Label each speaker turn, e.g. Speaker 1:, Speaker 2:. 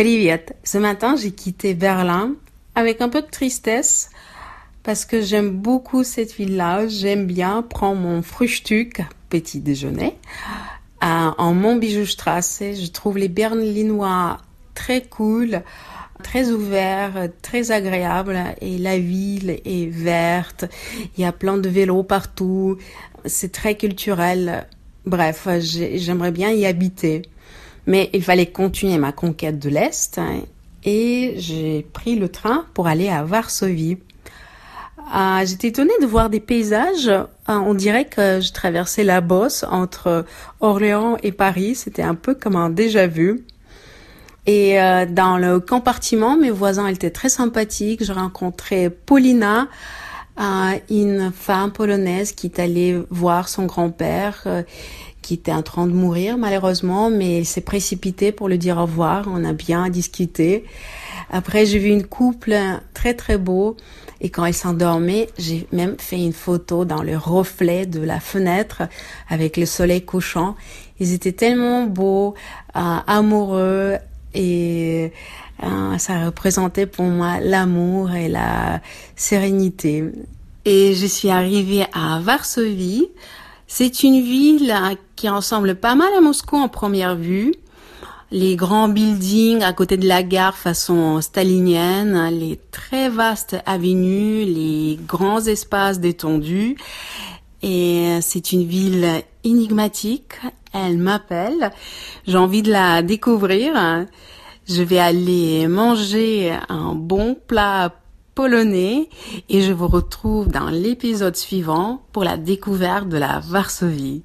Speaker 1: Привет. Ce matin, j'ai quitté Berlin avec un peu de tristesse parce que j'aime beaucoup cette ville-là. J'aime bien prendre mon Frühstück, petit déjeuner, en Montbijoustrasse. Je trouve les Berlinois très cool, très ouverts, très agréables et la ville est verte. Il y a plein de vélos partout. C'est très culturel. Bref, j'aimerais bien y habiter. Mais il fallait continuer ma conquête de l'Est hein, et j'ai pris le train pour aller à Varsovie. Ah, j'étais étonnée de voir des paysages. Ah, on dirait que je traversais la Bosse entre Orléans et Paris. C'était un peu comme un déjà vu. Et euh, dans le compartiment, mes voisins étaient très sympathiques. J'ai rencontré Paulina, une femme polonaise qui est allée voir son grand-père euh, qui était en train de mourir malheureusement, mais il s'est précipité pour le dire au revoir. On a bien discuté. Après, j'ai vu une couple très très beau et quand ils s'endormaient, j'ai même fait une photo dans le reflet de la fenêtre avec le soleil couchant. Ils étaient tellement beaux, euh, amoureux et euh, ça représentait pour moi l'amour et la sérénité. Et je suis arrivée à Varsovie c'est une ville qui ressemble pas mal à Moscou en première vue. Les grands buildings à côté de la gare façon stalinienne, les très vastes avenues, les grands espaces détendus. Et c'est une ville énigmatique. Elle m'appelle. J'ai envie de la découvrir. Je vais aller manger un bon plat polonais et je vous retrouve dans l'épisode suivant pour la découverte de la Varsovie.